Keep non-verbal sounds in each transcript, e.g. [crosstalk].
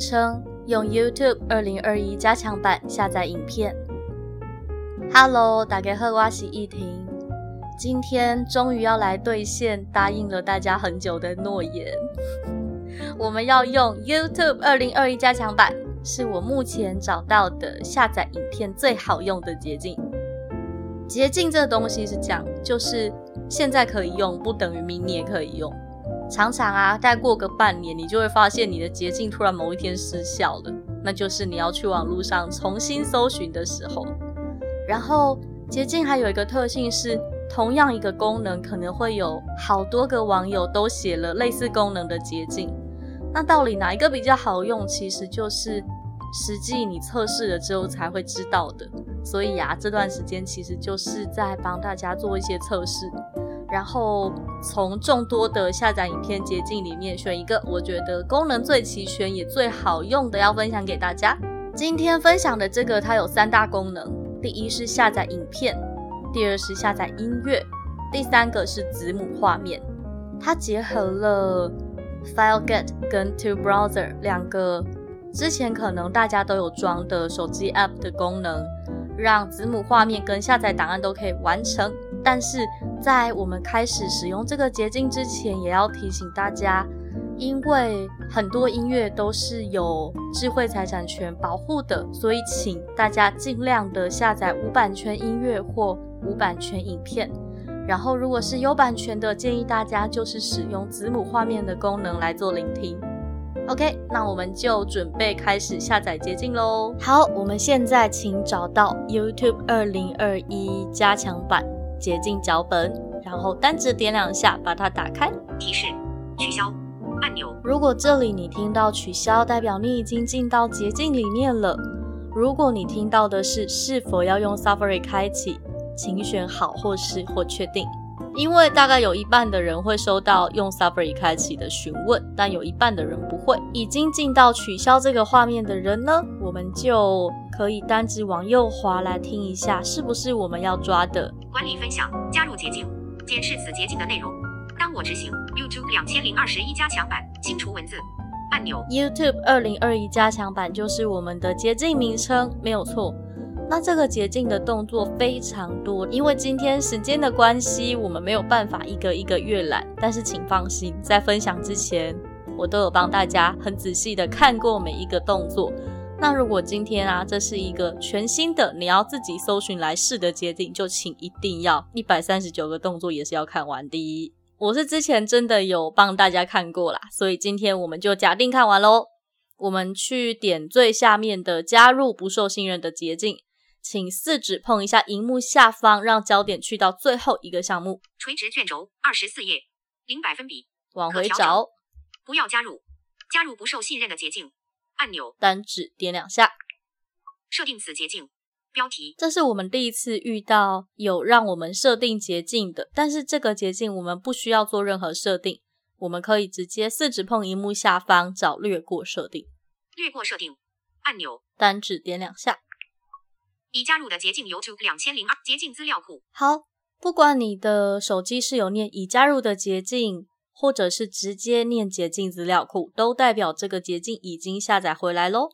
称：用 YouTube 二零二一加强版下载影片。Hello，大家好，我是逸婷。今天终于要来兑现答应了大家很久的诺言，[laughs] 我们要用 YouTube 二零二一加强版，是我目前找到的下载影片最好用的捷径。捷径这东西是讲，就是现在可以用，不等于明年可以用。常常啊，再过个半年，你就会发现你的捷径突然某一天失效了，那就是你要去网络上重新搜寻的时候。然后捷径还有一个特性是，同样一个功能可能会有好多个网友都写了类似功能的捷径。那到底哪一个比较好用，其实就是实际你测试了之后才会知道的。所以呀，这段时间其实就是在帮大家做一些测试。然后从众多的下载影片捷径里面选一个，我觉得功能最齐全也最好用的，要分享给大家。今天分享的这个，它有三大功能：第一是下载影片，第二是下载音乐，第三个是子母画面。它结合了 FileGet 跟 Two Browser 两个之前可能大家都有装的手机 App 的功能，让子母画面跟下载档案都可以完成。但是在我们开始使用这个捷径之前，也要提醒大家，因为很多音乐都是有智慧财产权保护的，所以请大家尽量的下载无版权音乐或无版权影片。然后，如果是有版权的，建议大家就是使用子母画面的功能来做聆听。OK，那我们就准备开始下载捷径喽。好，我们现在请找到 YouTube 二零二一加强版。捷径脚本，然后单指点两下把它打开。提示：取消按钮。如果这里你听到取消，代表你已经进到捷径里面了。如果你听到的是是否要用 Safari 开启，请选好或是或确定。因为大概有一半的人会收到用 Safari 开启的询问，但有一半的人不会。已经进到取消这个画面的人呢，我们就可以单指往右滑来听一下，是不是我们要抓的？管理分享，加入捷径，检视此捷径的内容。当我执行 YouTube 两千零二十一加强版，清除文字按钮。YouTube 二零二一加强版就是我们的捷径名称，没有错。那这个捷径的动作非常多，因为今天时间的关系，我们没有办法一个一个阅览。但是请放心，在分享之前，我都有帮大家很仔细的看过每一个动作。那如果今天啊，这是一个全新的，你要自己搜寻来试的捷径，就请一定要一百三十九个动作也是要看完。的，我是之前真的有帮大家看过啦，所以今天我们就假定看完喽。我们去点最下面的加入不受信任的捷径。请四指碰一下荧幕下方，让焦点去到最后一个项目。垂直卷轴二十四页，零百分比，往回找。不要加入，加入不受信任的捷径按钮。单指点两下，设定此捷径标题。这是我们第一次遇到有让我们设定捷径的，但是这个捷径我们不需要做任何设定，我们可以直接四指碰荧幕下方找略过设定。略过设定按钮，单指点两下。已加入的捷径 YouTube 两千零二捷径资料库。好，不管你的手机是有念已加入的捷径，或者是直接念捷径资料库，都代表这个捷径已经下载回来喽。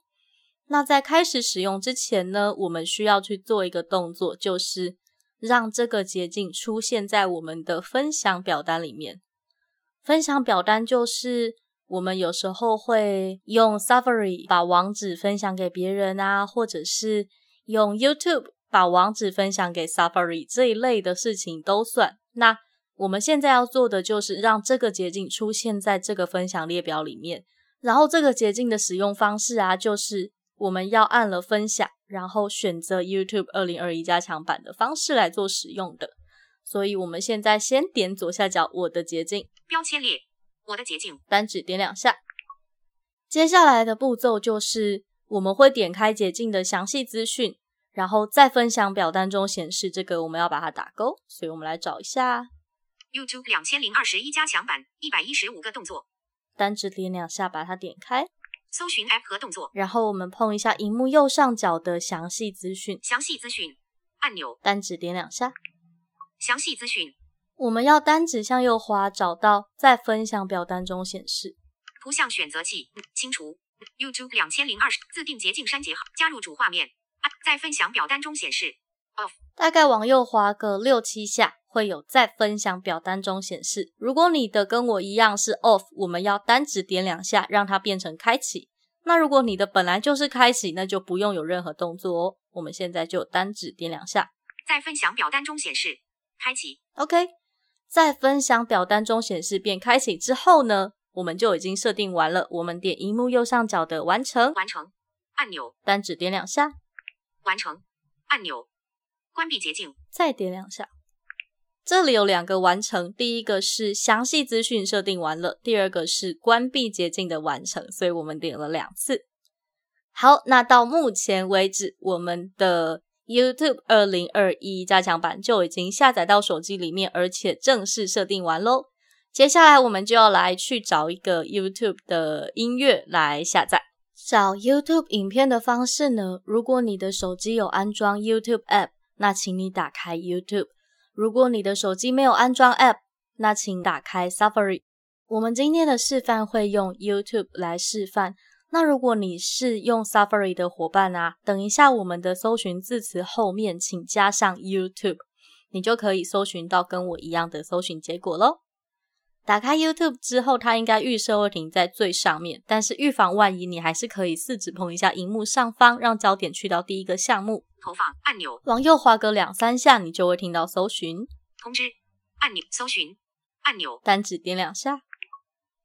那在开始使用之前呢，我们需要去做一个动作，就是让这个捷径出现在我们的分享表单里面。分享表单就是我们有时候会用 Safari 把网址分享给别人啊，或者是用 YouTube 把网址分享给 Safari 这一类的事情都算。那我们现在要做的就是让这个捷径出现在这个分享列表里面。然后这个捷径的使用方式啊，就是我们要按了分享，然后选择 YouTube 二零二一加强版的方式来做使用的。所以我们现在先点左下角我的捷径标签列，我的捷径，单指点两下。接下来的步骤就是我们会点开捷径的详细资讯，然后在分享表单中显示这个我们要把它打勾，所以我们来找一下 YouTube 两千零二十一加强版，一百一十五个动作，单指点两下把它点开，搜寻 App 和动作，然后我们碰一下荧幕右上角的详细资讯，详细资讯按钮，单指点两下，详细资讯我们要单指向右滑找到在分享表单中显示。图像选择器清除。YouTube 两千零二十自定捷径删节号，加入主画面。啊，在分享表单中显示。Off，大概往右滑个六七下，会有在分享表单中显示。如果你的跟我一样是 off，我们要单指点两下让它变成开启。那如果你的本来就是开启，那就不用有任何动作哦。我们现在就单指点两下，在分享表单中显示开启，OK。在分享表单中显示变开启之后呢，我们就已经设定完了。我们点荧幕右上角的完成，完成按钮，单指点两下，完成按钮，关闭捷径，再点两下。这里有两个完成，第一个是详细资讯设定完了，第二个是关闭捷径的完成，所以我们点了两次。好，那到目前为止，我们的 YouTube 二零二一加强版就已经下载到手机里面，而且正式设定完喽。接下来我们就要来去找一个 YouTube 的音乐来下载。找 YouTube 影片的方式呢？如果你的手机有安装 YouTube App，那请你打开 YouTube。如果你的手机没有安装 App，那请打开 Safari。我们今天的示范会用 YouTube 来示范。那如果你是用 Safari 的伙伴啊，等一下我们的搜寻字词后面请加上 YouTube，你就可以搜寻到跟我一样的搜寻结果喽。打开 YouTube 之后，它应该预设会停在最上面，但是预防万一，你还是可以四指碰一下荧幕上方，让焦点去到第一个项目，投放按钮，往右滑个两三下，你就会听到搜寻。通知按钮，搜寻按钮，单指点两下。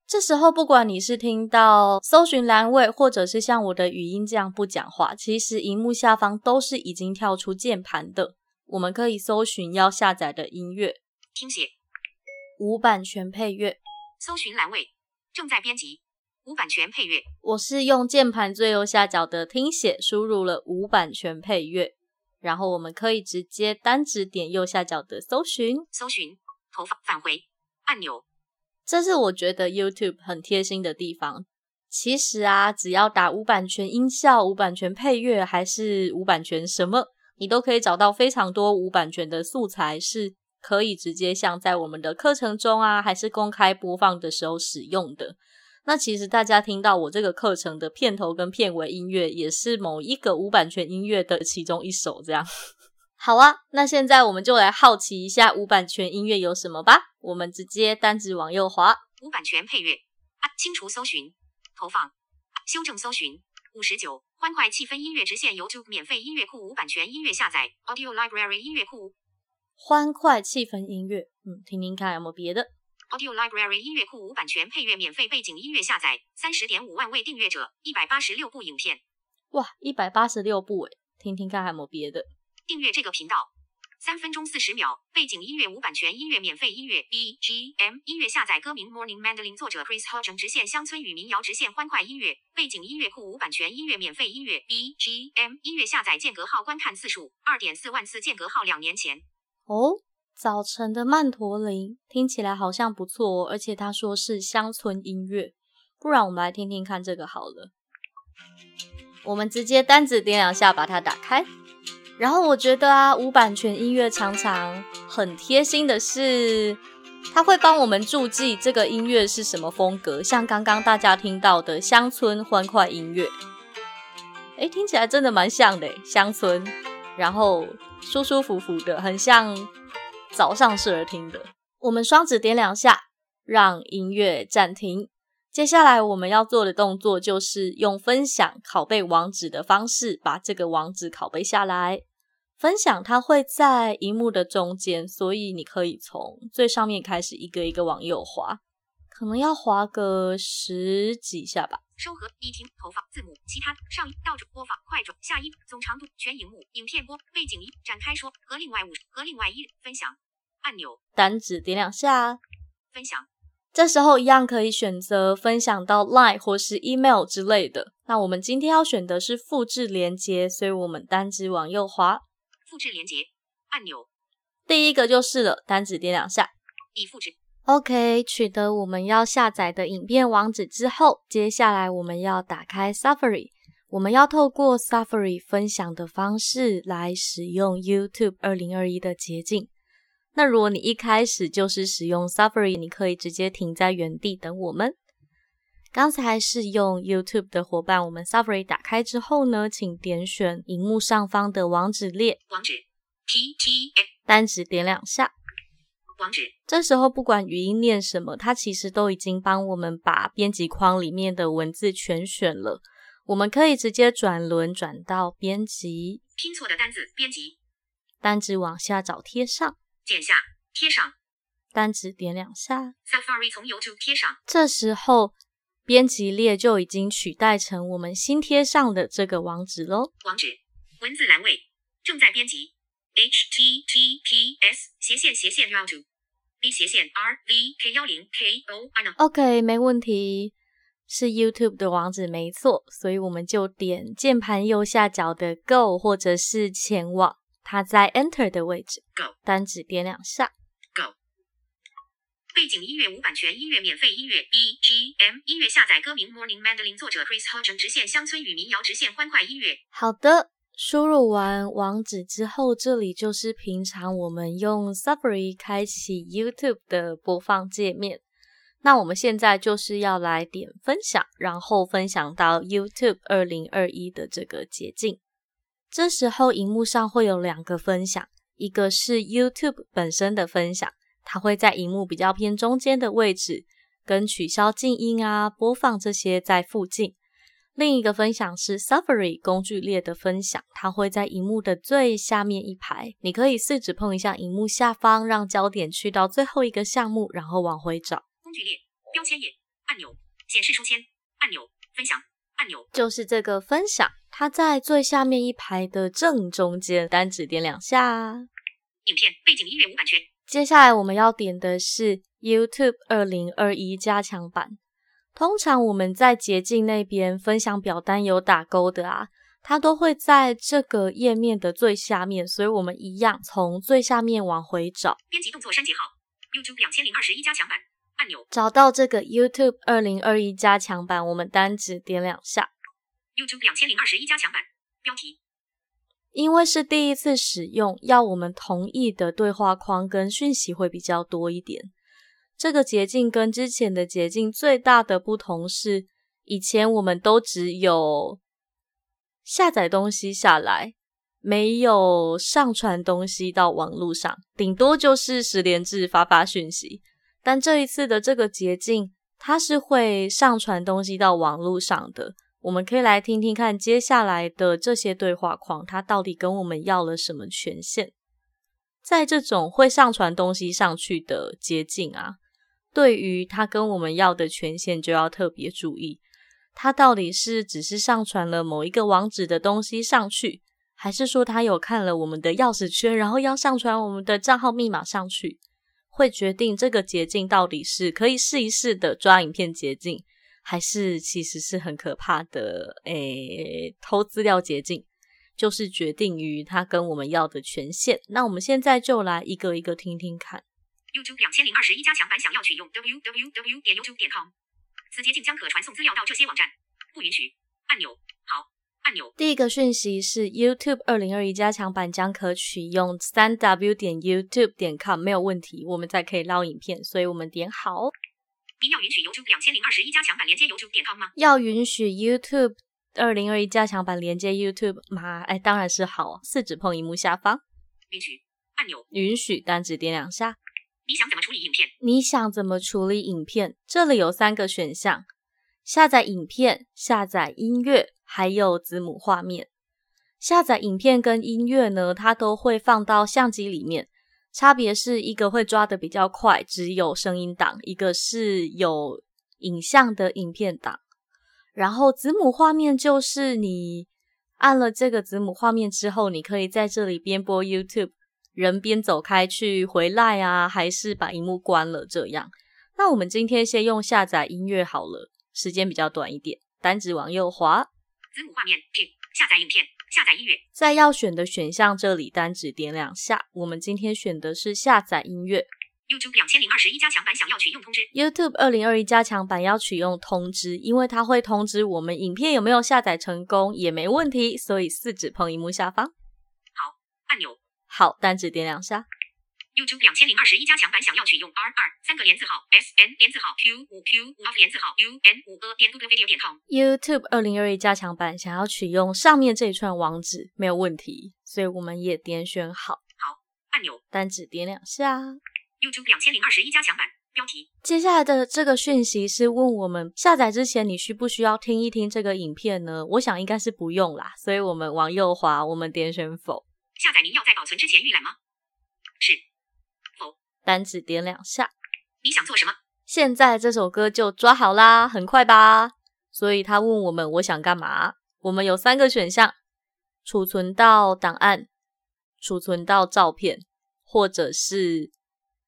这时候，不管你是听到搜寻栏位，或者是像我的语音这样不讲话，其实荧幕下方都是已经跳出键盘的。我们可以搜寻要下载的音乐，听写，无版权配乐。搜寻栏位正在编辑，无版权配乐，我是用键盘最右下角的听写输入了无版权配乐，然后我们可以直接单指点右下角的搜寻。搜寻投放返回按钮，这是我觉得 YouTube 很贴心的地方。其实啊，只要打无版权音效、无版权配乐，还是无版权什么，你都可以找到非常多无版权的素材，是可以直接像在我们的课程中啊，还是公开播放的时候使用的。那其实大家听到我这个课程的片头跟片尾音乐，也是某一个无版权音乐的其中一首，这样。好啊，那现在我们就来好奇一下无版权音乐有什么吧。我们直接单指往右滑，无版权配乐啊，清除搜寻投放修正搜寻五十九欢快气氛音乐直线 YouTube 免费音乐库无版权音乐下载 Audio Library 音乐库欢快气氛音乐，嗯，听听看有没有别的。Audio Library 音乐库无版权配乐免费背景音乐下载三十点五万位订阅者一百八十六部影片哇，一百八十六部诶，听听看还有没有别的。订阅这个频道。三分钟四十秒，背景音乐无版权音乐免费音乐 BGM 音乐下载歌名 Morning Mandolin 作者 Chris Hodgson 直线乡村与民谣直线欢快音乐背景音乐库无版权音乐免费音乐 BGM 音乐下载间隔号观看次数二点四万次间隔号两年前哦，早晨的曼陀林听起来好像不错哦，而且他说是乡村音乐，不然我们来听听看这个好了。我们直接单子点两下把它打开，然后我觉得啊，无版权音乐常常很贴心的是，它会帮我们注记这个音乐是什么风格，像刚刚大家听到的乡村欢快音乐，诶，听起来真的蛮像的，乡村，然后舒舒服服的，很像早上适合听的。我们双指点两下，让音乐暂停。接下来我们要做的动作就是用分享拷贝网址的方式，把这个网址拷贝下来。分享它会在荧幕的中间，所以你可以从最上面开始一个一个往右滑，可能要滑个十几下吧。收合一听投放字母其他上一倒转播放快转下一总长度全荧幕影片播背景一展开说和另外五和另外一分享按钮单指点两下，分享这时候一样可以选择分享到 Line 或是 Email 之类的。那我们今天要选的是复制连接，所以我们单指往右滑，复制连接按钮，第一个就是了，单指点两下，已复制。OK，取得我们要下载的影片网址之后，接下来我们要打开 Safari，我们要透过 Safari 分享的方式来使用 YouTube 二零二一的捷径。那如果你一开始就是使用 Safari，你可以直接停在原地等我们。刚才是用 YouTube 的伙伴，我们 Safari 打开之后呢，请点选荧幕上方的网址列，网址 t t f 单指点两下。网址。这时候不管语音念什么，它其实都已经帮我们把编辑框里面的文字全选了。我们可以直接转轮转到编辑，拼错的单字编辑。单子往下找贴上，剪下贴上。单子点两下。Safari 从 YouTube 贴上。这时候编辑列就已经取代成我们新贴上的这个网址喽。网址。文字栏位。正在编辑。Https 斜线斜线 route b 斜线 r v k 幺零 k o i n OK，没问题，是 YouTube 的网址没错，所以我们就点键盘右下角的 Go 或者是前往，它在 Enter 的位置 Go 单指点两下。Go 背景音乐无版权音乐免费音乐 BGM 音乐下载歌名 Morning Mandolin 作者 Chris Hodgson 直线乡村与民谣直线欢快音乐好的，输入完网址之后，这里就是平常我们用 Safari 开启 YouTube 的播放界面。那我们现在就是要来点分享，然后分享到 YouTube 二零二一的这个捷径。这时候荧幕上会有两个分享，一个是 YouTube 本身的分享，它会在荧幕比较偏中间的位置，跟取消静音啊、播放这些在附近。另一个分享是 Safari 工具列的分享，它会在荧幕的最下面一排。你可以四指碰一下荧幕下方，让焦点去到最后一个项目，然后往回找，工具列标签页按钮显示书签按钮分享按钮就是这个分享。它在最下面一排的正中间，单指点两下。影片背景音乐无版权接下来我们要点的是 YouTube 二零二一加强版。通常我们在捷径那边分享表单有打勾的啊，它都会在这个页面的最下面，所以我们一样从最下面往回找，编辑动作删节号 YouTube 两千零二十一加强版按钮找到这个 YouTube 二零二一加强版，我们单指点两下。YouTube 两千零二十一加强版标题因为是第一次使用，要我们同意的对话框跟讯息会比较多一点。这个捷径跟之前的捷径最大的不同是，以前我们都只有下载东西下来，没有上传东西到网络上，顶多就是十连制发发讯息。但这一次的这个捷径，它是会上传东西到网络上的。我们可以来听听看接下来的这些对话框，它到底跟我们要了什么权限？在这种会上传东西上去的捷径啊，对于他跟我们要的权限就要特别注意，他到底是只是上传了某一个网址的东西上去，还是说他有看了我们的钥匙圈，然后要上传我们的账号密码上去，会决定这个捷径到底是可以试一试的抓影片捷径。还是其实是很可怕的，诶，偷资料捷径，就是决定于他跟我们要的权限。那我们现在就来一个一个听听看。YouTube 两千零二十一加强版想要取用 www 点 YouTube 点 com，此捷径将可传送资料到这些网站。不允许按钮好按钮第一个讯息是 YouTube 二零二一加强版将可取用三 w 点 YouTube 点 com，没有问题，我们才可以捞影片，所以我们点好。您要允许 YouTube 两千零二十一加强版连接 YouTube 点 com 吗？要允许 YouTube 二零二一加强版连接 YouTube 吗？哎，当然是好，四指碰荧幕下方，允许按钮。允许单指点两下。你想怎么处理影片？你想怎么处理影片？这里有三个选项：下载影片、下载音乐，还有子母画面。下载影片跟音乐呢，它都会放到相机里面。差别是一个会抓的比较快，只有声音档；一个是有影像的影片档。然后子母画面就是你按了这个子母画面之后，你可以在这里边播 YouTube，人边走开去回来啊，还是把荧幕关了这样。那我们今天先用下载音乐好了，时间比较短一点。单指往右滑，子母画面，P 下载影片，下载音乐。在要选的选项这里单指点两下。我们今天选的是下载音乐。YouTube 两千零二十一加强版想要取用通知。YouTube 二零二一加强版要取用通知，因为它会通知我们影片有没有下载成功，也没问题，所以四指碰荧幕下方。好，按钮。好，单指点两下。YouTube 两千零二十一加强版想要取用 R 二三个连字号 S N 连字号 Q 五 Q 五 F 连字号 U N 五 A 点 Google Video 点 com。YouTube 二零二一加强版想要取用上面这一串网址没有问题，所以我们也点选好。好，按钮。单指点两下。YouTube 两千零二十一加强版标题。接下来的这个讯息是问我们下载之前你需不需要听一听这个影片呢？我想应该是不用啦，所以我们往右滑，我们点选否。下载您要在保存之前预览吗？是。否单指点两下，你想做什么？现在这首歌就抓好啦，很快吧？所以他问我们我想干嘛？我们有三个选项：储存到档案、储存到照片，或者是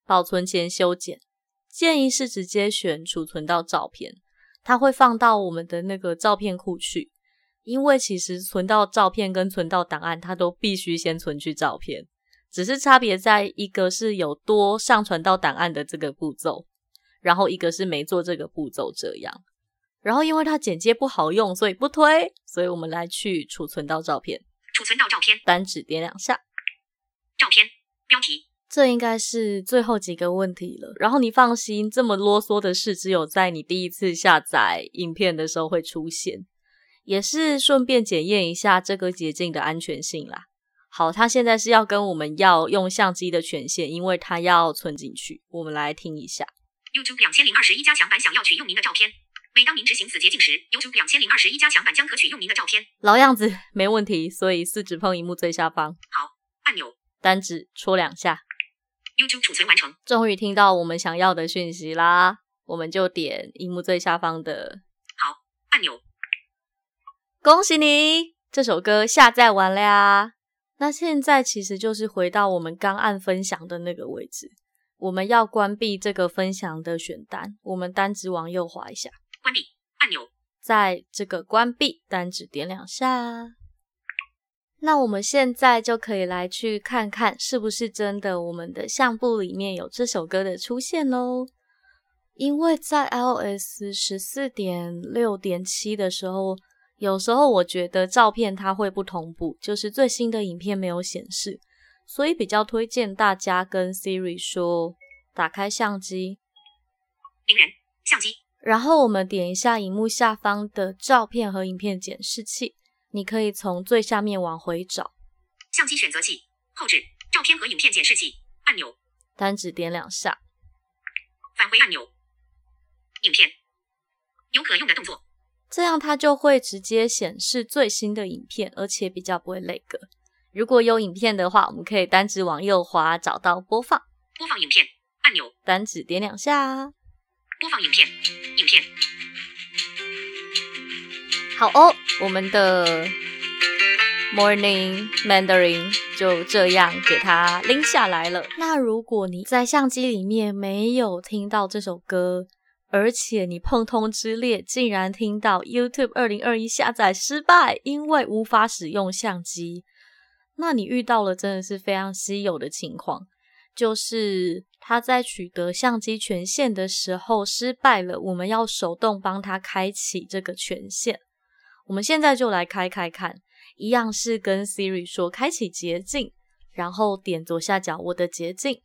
保存前修剪。建议是直接选储存到照片，它会放到我们的那个照片库去。因为其实存到照片跟存到档案，它都必须先存去照片。只是差别在一个是有多上传到档案的这个步骤，然后一个是没做这个步骤这样。然后因为它剪接不好用，所以不推。所以我们来去储存到照片，储存到照片，单指点两下，照片标题。这应该是最后几个问题了。然后你放心，这么啰嗦的事只有在你第一次下载影片的时候会出现，也是顺便检验一下这个捷径的安全性啦。好，他现在是要跟我们要用相机的权限，因为他要存进去。我们来听一下。YouTube 两千零二十一加强版想要取用您的照片。每当您执行此捷径时，YouTube 两千零二十一加强版将可取用您的照片。老样子，没问题。所以四指碰荧幕最下方。好，按钮。单指戳两下。YouTube 储存完成。终于听到我们想要的讯息啦，我们就点荧幕最下方的。好，按钮。恭喜你，这首歌下载完了呀。那现在其实就是回到我们刚按分享的那个位置，我们要关闭这个分享的选单，我们单指往右滑一下，关闭按钮，在这个关闭单指点两下。那我们现在就可以来去看看是不是真的，我们的相簿里面有这首歌的出现喽。因为在 iOS 十四点六点七的时候。有时候我觉得照片它会不同步，就是最新的影片没有显示，所以比较推荐大家跟 Siri 说打开相机，名人相机，然后我们点一下荧幕下方的照片和影片检视器，你可以从最下面往回找。相机选择器后置照片和影片检视器按钮，单指点两下，返回按钮，影片。有可用的动作。这样它就会直接显示最新的影片，而且比较不会累格。如果有影片的话，我们可以单指往右滑，找到播放，播放影片按钮，单指点两下，播放影片，影片。好哦，我们的 Morning Mandarin 就这样给它拎下来了。那如果你在相机里面没有听到这首歌，而且你碰通知列，竟然听到 YouTube 二零二一下载失败，因为无法使用相机。那你遇到了真的是非常稀有的情况，就是他在取得相机权限的时候失败了。我们要手动帮他开启这个权限。我们现在就来开开看，一样是跟 Siri 说开启捷径，然后点左下角我的捷径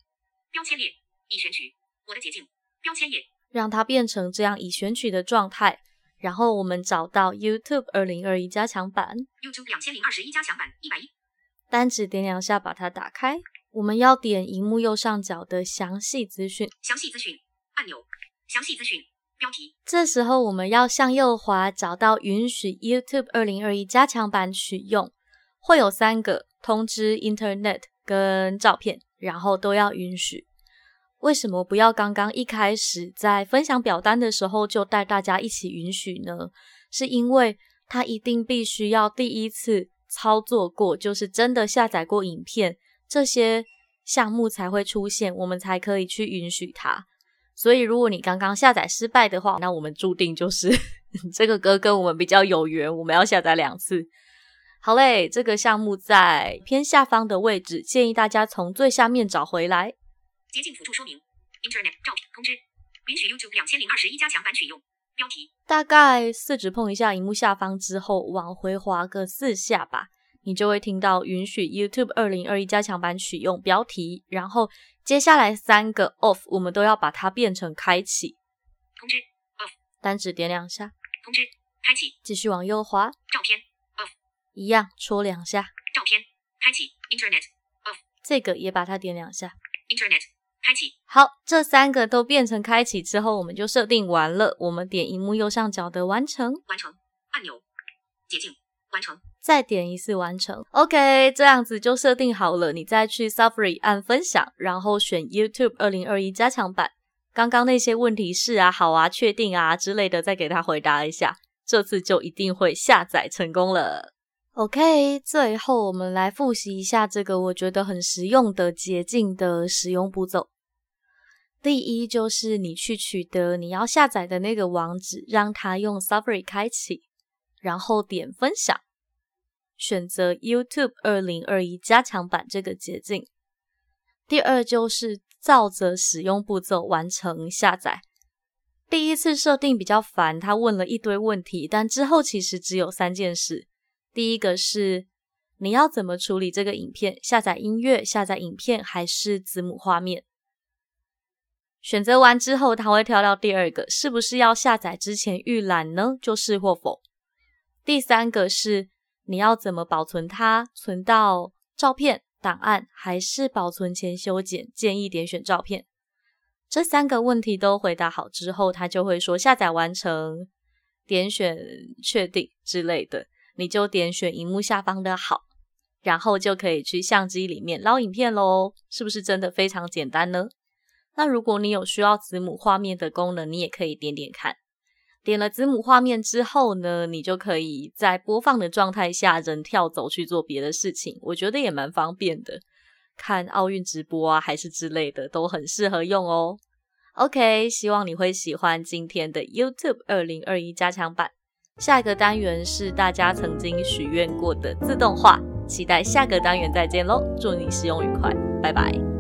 标签页已选取我的捷径标签页。让它变成这样已选取的状态，然后我们找到 YouTube 二零二一加强版，YouTube 两千零二十一加强版一百一，单指点两下把它打开。我们要点荧幕右上角的详细资讯，详细资讯按钮，详细资讯标题。这时候我们要向右滑，找到允许 YouTube 二零二一加强版取用，会有三个通知、Internet 跟照片，然后都要允许。为什么不要刚刚一开始在分享表单的时候就带大家一起允许呢？是因为他一定必须要第一次操作过，就是真的下载过影片，这些项目才会出现，我们才可以去允许它。所以如果你刚刚下载失败的话，那我们注定就是 [laughs] 这个歌跟我们比较有缘，我们要下载两次。好嘞，这个项目在偏下方的位置，建议大家从最下面找回来。捷径辅助说明：Internet 照片通知，允许 YouTube 两千零二十一加强版取用。标题大概四指碰一下荧幕下方之后，往回滑个四下吧，你就会听到允许 YouTube 二零二一加强版取用标题。然后接下来三个 Off，我们都要把它变成开启。通知 Off，单指点两下，通知开启。继续往右滑，照片 Off，一样戳两下，照片开启。Internet Off，这个也把它点两下。Internet。好，这三个都变成开启之后，我们就设定完了。我们点荧幕右上角的完成，完成按钮。捷径完成。再点一次完成。OK，这样子就设定好了。你再去 Safari 按分享，然后选 YouTube 二零二一加强版。刚刚那些问题是啊、好啊、确定啊之类的，再给他回答一下。这次就一定会下载成功了。OK，最后我们来复习一下这个我觉得很实用的捷径的使用步骤。第一就是你去取得你要下载的那个网址，让它用 Safari 开启，然后点分享，选择 YouTube 二零二一加强版这个捷径。第二就是照着使用步骤完成下载。第一次设定比较烦，他问了一堆问题，但之后其实只有三件事。第一个是你要怎么处理这个影片，下载音乐、下载影片还是子母画面？选择完之后，它会跳到第二个，是不是要下载之前预览呢？就是或否。第三个是你要怎么保存它，存到照片档案，还是保存前修剪？建议点选照片。这三个问题都回答好之后，它就会说下载完成，点选确定之类的，你就点选荧幕下方的好，然后就可以去相机里面捞影片喽。是不是真的非常简单呢？那如果你有需要子母画面的功能，你也可以点点看。点了子母画面之后呢，你就可以在播放的状态下人跳走去做别的事情，我觉得也蛮方便的。看奥运直播啊，还是之类的，都很适合用哦。OK，希望你会喜欢今天的 YouTube 二零二一加强版。下一个单元是大家曾经许愿过的自动化，期待下个单元再见喽！祝你使用愉快，拜拜。